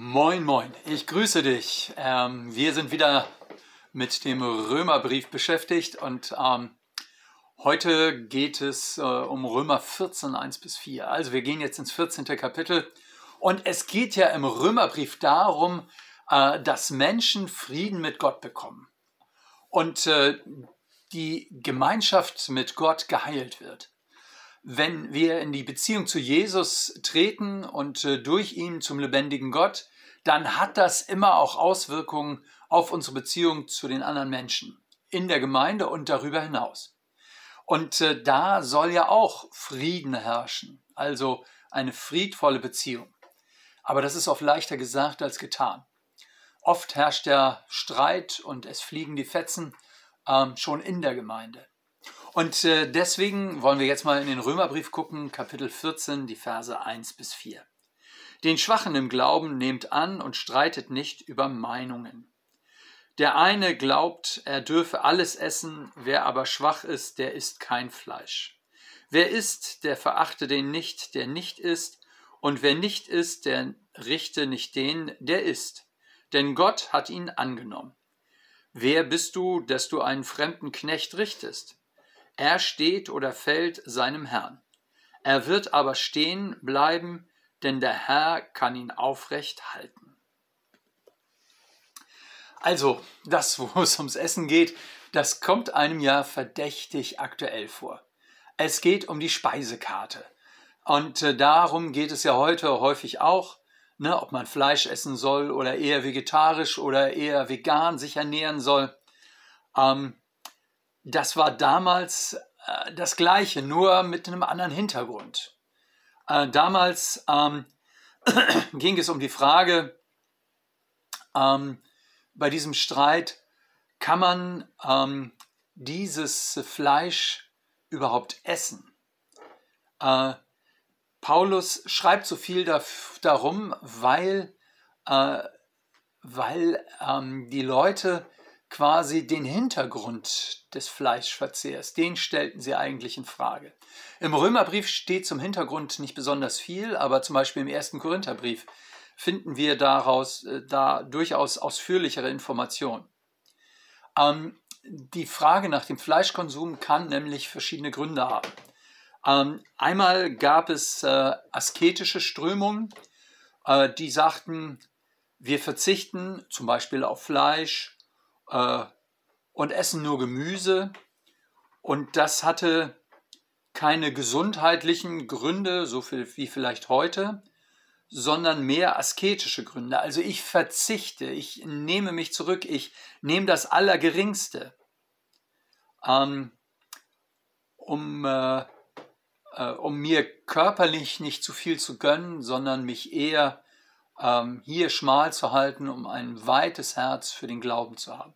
Moin, moin, ich grüße dich. Ähm, wir sind wieder mit dem Römerbrief beschäftigt und ähm, heute geht es äh, um Römer 14, 1 bis 4. Also wir gehen jetzt ins 14. Kapitel und es geht ja im Römerbrief darum, äh, dass Menschen Frieden mit Gott bekommen und äh, die Gemeinschaft mit Gott geheilt wird wenn wir in die Beziehung zu Jesus treten und äh, durch ihn zum lebendigen Gott, dann hat das immer auch Auswirkungen auf unsere Beziehung zu den anderen Menschen in der Gemeinde und darüber hinaus. Und äh, da soll ja auch Frieden herrschen, also eine friedvolle Beziehung. Aber das ist oft leichter gesagt als getan. Oft herrscht der Streit und es fliegen die Fetzen ähm, schon in der Gemeinde. Und äh, deswegen wollen wir jetzt mal in den Römerbrief gucken, Kapitel 14, die Verse 1 bis 4. Den Schwachen im Glauben nehmt an und streitet nicht über Meinungen. Der eine glaubt, er dürfe alles essen, wer aber schwach ist, der isst kein Fleisch. Wer isst, der verachte den nicht, der nicht isst, und wer nicht isst, der richte nicht den, der isst. Denn Gott hat ihn angenommen. Wer bist du, dass du einen fremden Knecht richtest? Er steht oder fällt seinem Herrn. Er wird aber stehen bleiben, denn der Herr kann ihn aufrecht halten. Also, das, wo es ums Essen geht, das kommt einem ja verdächtig aktuell vor. Es geht um die Speisekarte. Und äh, darum geht es ja heute häufig auch, ne, ob man Fleisch essen soll oder eher vegetarisch oder eher vegan sich ernähren soll. Ähm, das war damals äh, das Gleiche, nur mit einem anderen Hintergrund. Äh, damals ähm, ging es um die Frage, ähm, bei diesem Streit, kann man ähm, dieses Fleisch überhaupt essen? Äh, Paulus schreibt so viel da, darum, weil, äh, weil ähm, die Leute quasi den Hintergrund des Fleischverzehrs, den stellten sie eigentlich in Frage. Im Römerbrief steht zum Hintergrund nicht besonders viel, aber zum Beispiel im ersten Korintherbrief finden wir daraus äh, da durchaus ausführlichere Informationen. Ähm, die Frage nach dem Fleischkonsum kann nämlich verschiedene Gründe haben. Ähm, einmal gab es äh, asketische Strömungen, äh, die sagten, wir verzichten zum Beispiel auf Fleisch äh, und essen nur Gemüse. Und das hatte keine gesundheitlichen Gründe, so viel wie vielleicht heute, sondern mehr asketische Gründe. Also ich verzichte, ich nehme mich zurück, ich nehme das Allergeringste, ähm, um, äh, äh, um mir körperlich nicht zu viel zu gönnen, sondern mich eher ähm, hier schmal zu halten, um ein weites Herz für den Glauben zu haben.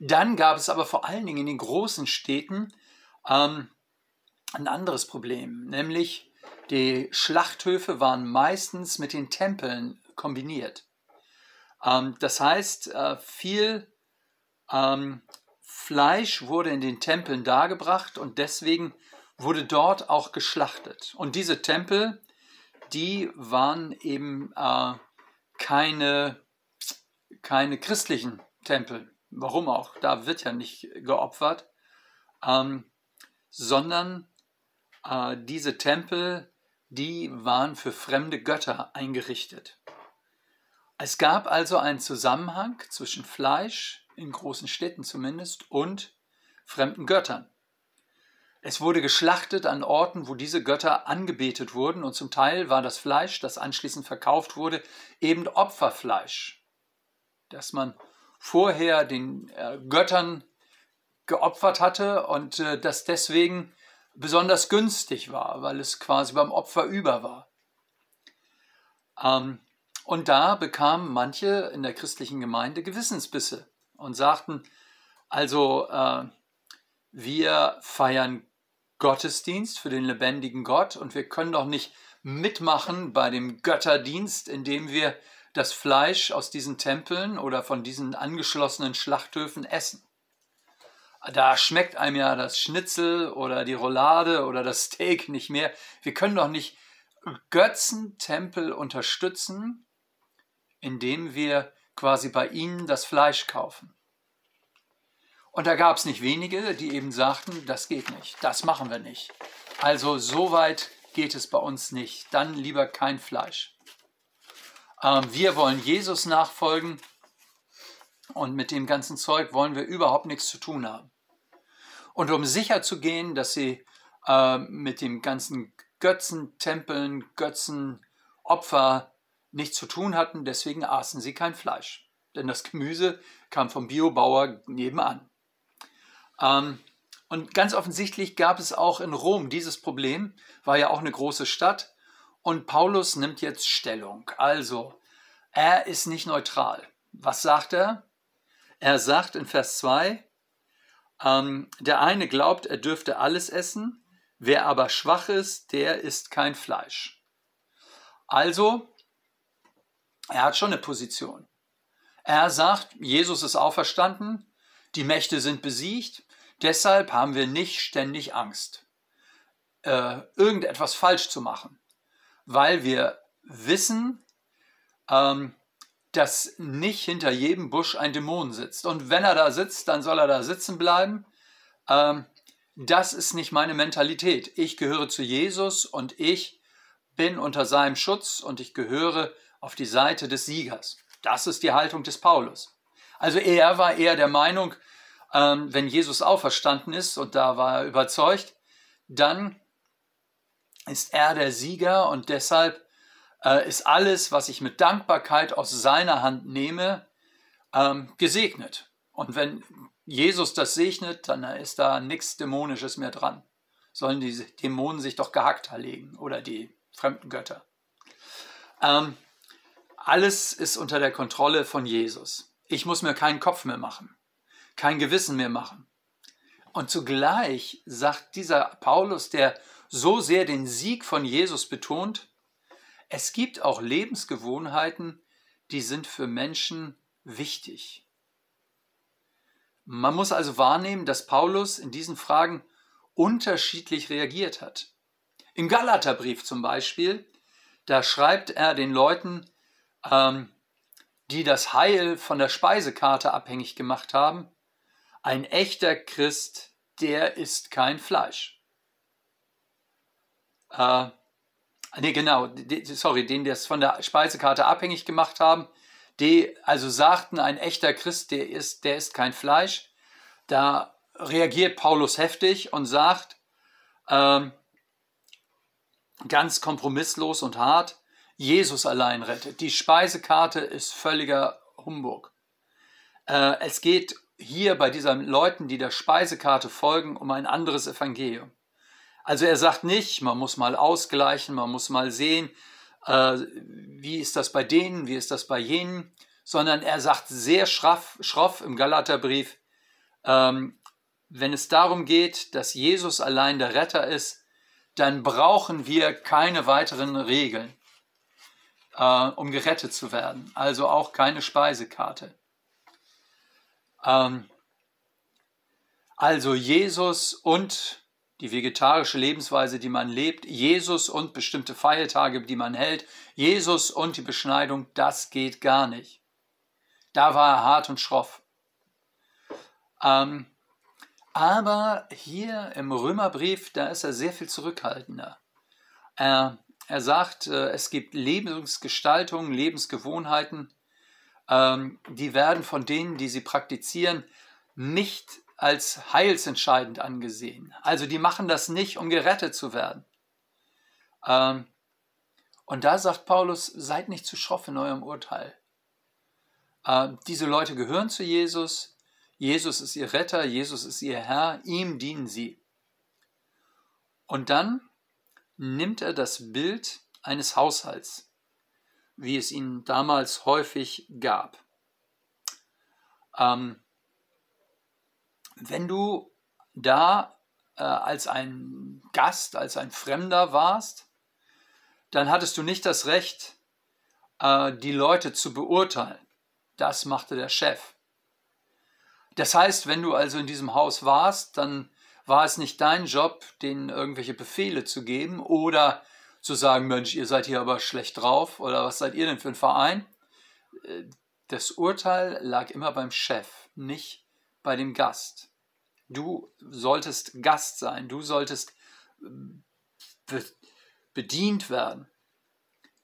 Dann gab es aber vor allen Dingen in den großen Städten ähm, ein anderes Problem, nämlich die Schlachthöfe waren meistens mit den Tempeln kombiniert. Ähm, das heißt, äh, viel ähm, Fleisch wurde in den Tempeln dargebracht und deswegen wurde dort auch geschlachtet. Und diese Tempel, die waren eben äh, keine, keine christlichen Tempel. Warum auch? Da wird ja nicht geopfert, ähm, sondern äh, diese Tempel, die waren für fremde Götter eingerichtet. Es gab also einen Zusammenhang zwischen Fleisch, in großen Städten zumindest, und fremden Göttern. Es wurde geschlachtet an Orten, wo diese Götter angebetet wurden, und zum Teil war das Fleisch, das anschließend verkauft wurde, eben Opferfleisch, das man vorher den äh, Göttern geopfert hatte und äh, das deswegen besonders günstig war, weil es quasi beim Opfer über war. Ähm, und da bekamen manche in der christlichen Gemeinde Gewissensbisse und sagten, also äh, wir feiern Gottesdienst für den lebendigen Gott und wir können doch nicht mitmachen bei dem Götterdienst, indem wir das Fleisch aus diesen Tempeln oder von diesen angeschlossenen Schlachthöfen essen. Da schmeckt einem ja das Schnitzel oder die Roulade oder das Steak nicht mehr. Wir können doch nicht Götzentempel unterstützen, indem wir quasi bei ihnen das Fleisch kaufen. Und da gab es nicht wenige, die eben sagten, das geht nicht, das machen wir nicht. Also so weit geht es bei uns nicht, dann lieber kein Fleisch. Ähm, wir wollen Jesus nachfolgen und mit dem ganzen Zeug wollen wir überhaupt nichts zu tun haben. Und um sicher zu gehen, dass sie äh, mit dem ganzen Götzentempeln, Götzenopfer nichts zu tun hatten, deswegen aßen sie kein Fleisch. Denn das Gemüse kam vom Biobauer nebenan. Ähm, und ganz offensichtlich gab es auch in Rom dieses Problem, war ja auch eine große Stadt. Und Paulus nimmt jetzt Stellung. Also, er ist nicht neutral. Was sagt er? Er sagt in Vers 2, ähm, der eine glaubt, er dürfte alles essen, wer aber schwach ist, der isst kein Fleisch. Also, er hat schon eine Position. Er sagt, Jesus ist auferstanden, die Mächte sind besiegt, deshalb haben wir nicht ständig Angst, äh, irgendetwas falsch zu machen, weil wir wissen, ähm, dass nicht hinter jedem Busch ein Dämon sitzt. Und wenn er da sitzt, dann soll er da sitzen bleiben. Ähm, das ist nicht meine Mentalität. Ich gehöre zu Jesus und ich bin unter seinem Schutz und ich gehöre auf die Seite des Siegers. Das ist die Haltung des Paulus. Also er war eher der Meinung, ähm, wenn Jesus auferstanden ist, und da war er überzeugt, dann ist er der Sieger und deshalb äh, ist alles, was ich mit Dankbarkeit aus seiner Hand nehme, ähm, gesegnet. Und wenn Jesus das segnet, dann ist da nichts Dämonisches mehr dran. Sollen die Dämonen sich doch gehackt legen oder die fremden Götter. Ähm, alles ist unter der Kontrolle von Jesus. Ich muss mir keinen Kopf mehr machen, kein Gewissen mehr machen. Und zugleich sagt dieser Paulus, der so sehr den Sieg von Jesus betont, es gibt auch Lebensgewohnheiten, die sind für Menschen wichtig. Man muss also wahrnehmen, dass Paulus in diesen Fragen unterschiedlich reagiert hat. Im Galaterbrief zum Beispiel, da schreibt er den Leuten, ähm, die das Heil von der Speisekarte abhängig gemacht haben, ein echter Christ, der isst kein Fleisch. Äh, nee, genau, die, sorry, den das von der Speisekarte abhängig gemacht haben, die also sagten, ein echter Christ, der isst, der isst kein Fleisch. Da reagiert Paulus heftig und sagt, ähm, ganz kompromisslos und hart, Jesus allein rettet. Die Speisekarte ist völliger Humbug. Äh, es geht hier bei diesen Leuten, die der Speisekarte folgen, um ein anderes Evangelium. Also er sagt nicht, man muss mal ausgleichen, man muss mal sehen, äh, wie ist das bei denen, wie ist das bei jenen, sondern er sagt sehr schraff, schroff im Galaterbrief, ähm, wenn es darum geht, dass Jesus allein der Retter ist, dann brauchen wir keine weiteren Regeln äh, um gerettet zu werden. Also auch keine Speisekarte. Ähm, also Jesus und die vegetarische Lebensweise, die man lebt, Jesus und bestimmte Feiertage, die man hält, Jesus und die Beschneidung, das geht gar nicht. Da war er hart und schroff. Ähm, aber hier im Römerbrief, da ist er sehr viel zurückhaltender. Er er sagt, äh, es gibt Lebensgestaltungen, Lebensgewohnheiten, ähm, die werden von denen, die sie praktizieren, nicht als heilsentscheidend angesehen. Also die machen das nicht, um gerettet zu werden. Ähm, und da sagt Paulus, seid nicht zu schroff in eurem Urteil. Ähm, diese Leute gehören zu Jesus. Jesus ist ihr Retter, Jesus ist ihr Herr, ihm dienen sie. Und dann nimmt er das Bild eines Haushalts, wie es ihn damals häufig gab. Ähm, wenn du da äh, als ein Gast, als ein Fremder warst, dann hattest du nicht das Recht, äh, die Leute zu beurteilen. Das machte der Chef. Das heißt, wenn du also in diesem Haus warst, dann war es nicht dein Job, denen irgendwelche Befehle zu geben oder zu sagen, Mensch, ihr seid hier aber schlecht drauf oder was seid ihr denn für ein Verein? äh, das Urteil lag immer beim Chef, nicht bei dem Gast. Du solltest Gast sein, du solltest äh, bedient werden.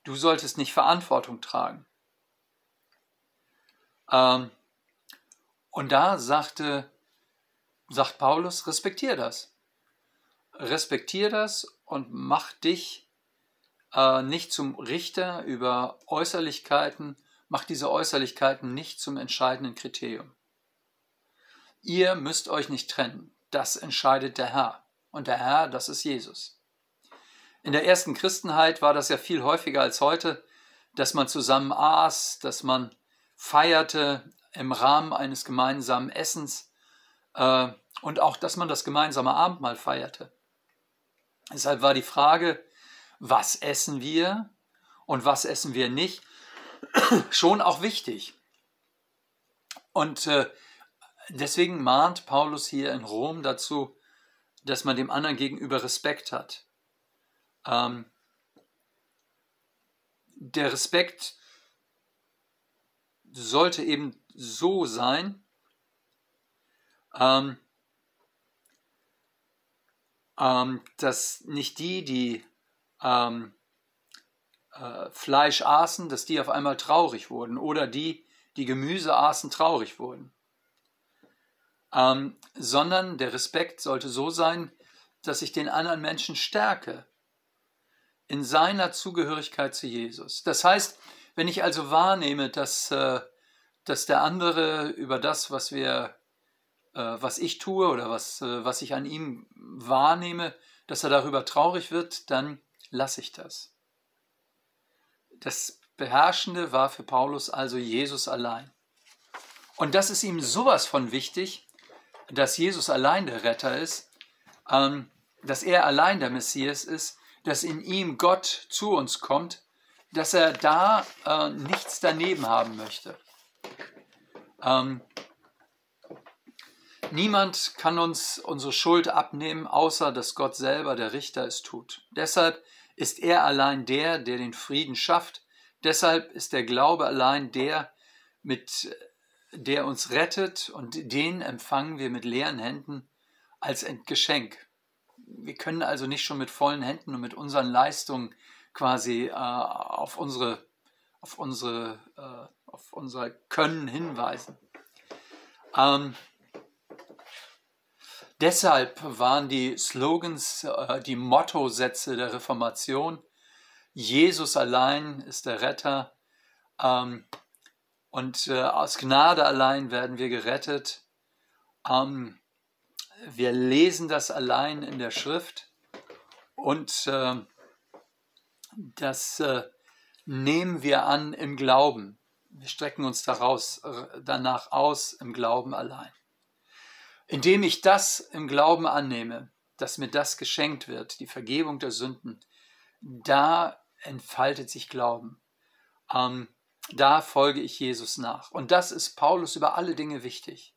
Du solltest nicht Verantwortung tragen. Ähm, und da sagte, sagt Paulus, respektier das. Respektier das und mach dich äh, nicht zum Richter über Äußerlichkeiten, mach diese Äußerlichkeiten nicht zum entscheidenden Kriterium. Ihr müsst euch nicht trennen, das entscheidet der Herr. Und der Herr, das ist Jesus. In der ersten Christenheit war das ja viel häufiger als heute, dass man zusammen aß, dass man feierte im Rahmen eines gemeinsamen Essens äh, und auch, dass man das gemeinsame Abendmahl feierte. Deshalb war die Frage, was essen wir und was essen wir nicht, schon auch wichtig. Und äh, deswegen mahnt Paulus hier in Rom dazu, dass man dem anderen gegenüber Respekt hat. Ähm, der Respekt sollte eben so sein, ähm, ähm, dass nicht die, die ähm, äh, Fleisch aßen, dass die auf einmal traurig wurden oder die, die Gemüse aßen, traurig wurden. Ähm, sondern der Respekt sollte so sein, dass ich den anderen Menschen stärke in seiner Zugehörigkeit zu Jesus. Das heißt, wenn ich also wahrnehme, dass, äh, dass der andere über das, was wir, äh, was ich tue oder was, äh, was ich an ihm wahrnehme, dass er darüber traurig wird, dann lasse ich das. Das Beherrschende war für Paulus also Jesus allein. Und das ist ihm sowas von wichtig, dass Jesus allein der Retter ist, ähm, dass er allein der Messias ist, dass in ihm Gott zu uns kommt, dass er da äh, nichts daneben haben möchte. Ähm, niemand kann uns unsere Schuld abnehmen, außer dass Gott selber, der Richter, es tut. Deshalb ist er allein der, der den Frieden schafft. Deshalb ist der Glaube allein der, mit der uns rettet und den empfangen wir mit leeren Händen als Geschenk. Wir können also nicht schon mit vollen Händen und mit unseren Leistungen quasi äh, auf unsere, auf unsere, äh, auf unser Können hinweisen. Ähm, Deshalb waren die Slogans, äh, die Mottosätze der Reformation, Jesus allein ist der Retter ähm, und äh, aus Gnade allein werden wir gerettet. Ähm, wir lesen das allein in der Schrift und äh, das nehmen wir an im Glauben. Wir strecken uns daraus, danach aus im Glauben allein. Indem ich das im Glauben annehme, dass mir das geschenkt wird, die Vergebung der Sünden, da entfaltet sich Glauben. Ähm, da folge ich Jesus nach. Und das ist Paulus über alle Dinge wichtig.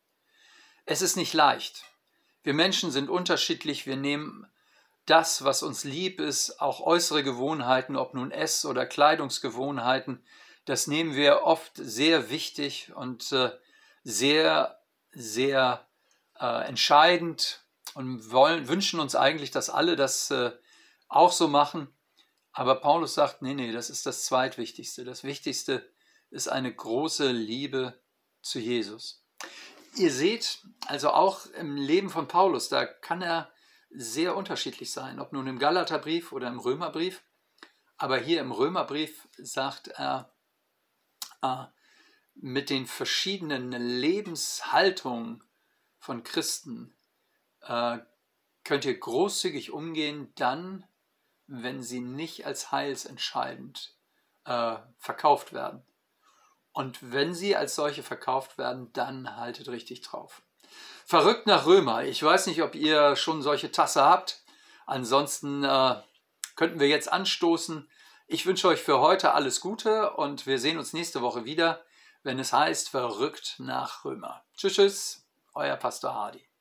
Es ist nicht leicht. Wir Menschen sind unterschiedlich. Wir nehmen das, was uns lieb ist, auch äußere Gewohnheiten, ob nun Ess- oder Kleidungsgewohnheiten, das nehmen wir oft sehr wichtig und äh, sehr, sehr äh, entscheidend und wollen, wünschen uns eigentlich, dass alle das äh, auch so machen. Aber Paulus sagt, nee, nee, das ist das Zweitwichtigste. Das Wichtigste ist eine große Liebe zu Jesus. Ihr seht also auch im Leben von Paulus, da kann er sehr unterschiedlich sein, ob nun im Galaterbrief oder im Römerbrief. Aber hier im Römerbrief sagt er, äh, mit den verschiedenen Lebenshaltungen von Christen äh, könnt ihr großzügig umgehen, dann, wenn sie nicht als heilsentscheidend äh, verkauft werden. Und wenn sie als solche verkauft werden, dann haltet richtig drauf. Verrückt nach Römer. Ich weiß nicht, ob ihr schon solche Tasse habt. Ansonsten äh, könnten wir jetzt anstoßen. Ich wünsche euch für heute alles Gute und wir sehen uns nächste Woche wieder, wenn es heißt Verrückt nach Römer. Tschüss, tschüss euer Pastor Hardy.